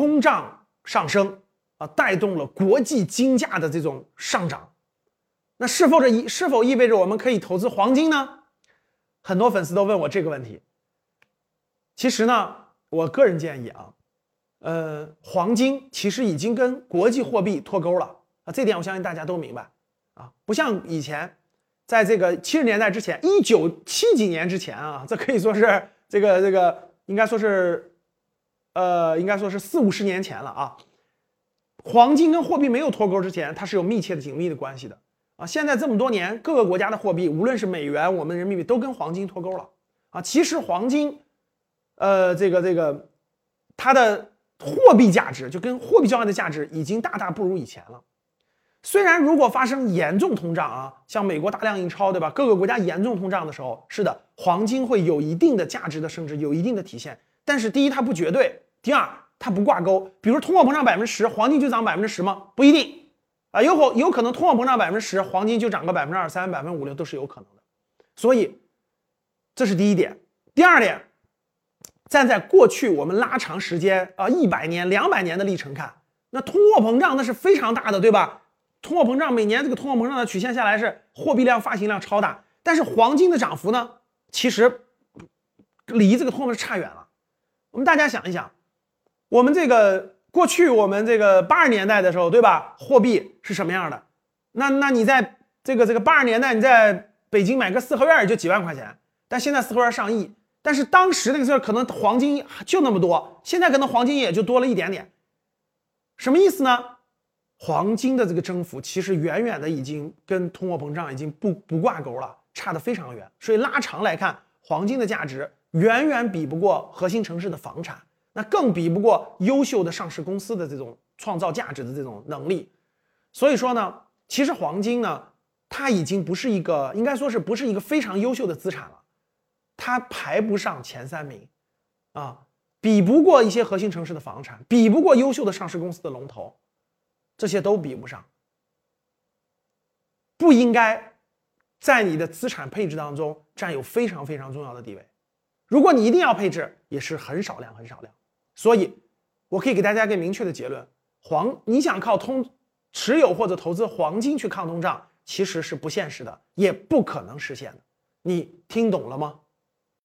通胀上升啊，带动了国际金价的这种上涨。那是否这意是否意味着我们可以投资黄金呢？很多粉丝都问我这个问题。其实呢，我个人建议啊，呃，黄金其实已经跟国际货币脱钩了啊，这点我相信大家都明白啊，不像以前，在这个七十年代之前，一九七几年之前啊，这可以说是这个这个应该说是，呃，应该说是四五十年前了啊。黄金跟货币没有脱钩之前，它是有密切的紧密的关系的。啊，现在这么多年，各个国家的货币，无论是美元、我们人民币，都跟黄金脱钩了。啊，其实黄金，呃，这个这个，它的货币价值就跟货币交易的价值已经大大不如以前了。虽然如果发生严重通胀啊，像美国大量印钞，对吧？各个国家严重通胀的时候，是的，黄金会有一定的价值的升值，有一定的体现。但是第一，它不绝对；第二，它不挂钩。比如通货膨胀百分之十，黄金就涨百分之十吗？不一定。啊，有可有可能通货膨胀百分之十，黄金就涨个百分之二三、百分之五六都是有可能的，所以这是第一点。第二点，站在过去我们拉长时间啊，一百年、两百年的历程看，那通货膨胀那是非常大的，对吧？通货膨胀每年这个通货膨胀的曲线下来是货币量发行量超大，但是黄金的涨幅呢，其实离这个通货差远了。我们大家想一想，我们这个。过去我们这个八十年代的时候，对吧？货币是什么样的？那那你在这个这个八十年代，你在北京买个四合院也就几万块钱，但现在四合院上亿。但是当时那个时候可能黄金就那么多，现在可能黄金也就多了一点点。什么意思呢？黄金的这个增幅其实远远的已经跟通货膨胀已经不不挂钩了，差得非常远。所以拉长来看，黄金的价值远远比不过核心城市的房产。那更比不过优秀的上市公司的这种创造价值的这种能力，所以说呢，其实黄金呢，它已经不是一个，应该说是不是一个非常优秀的资产了，它排不上前三名，啊，比不过一些核心城市的房产，比不过优秀的上市公司的龙头，这些都比不上，不应该在你的资产配置当中占有非常非常重要的地位。如果你一定要配置，也是很少量很少量。所以，我可以给大家一个明确的结论：黄，你想靠通持有或者投资黄金去抗通胀，其实是不现实的，也不可能实现的。你听懂了吗？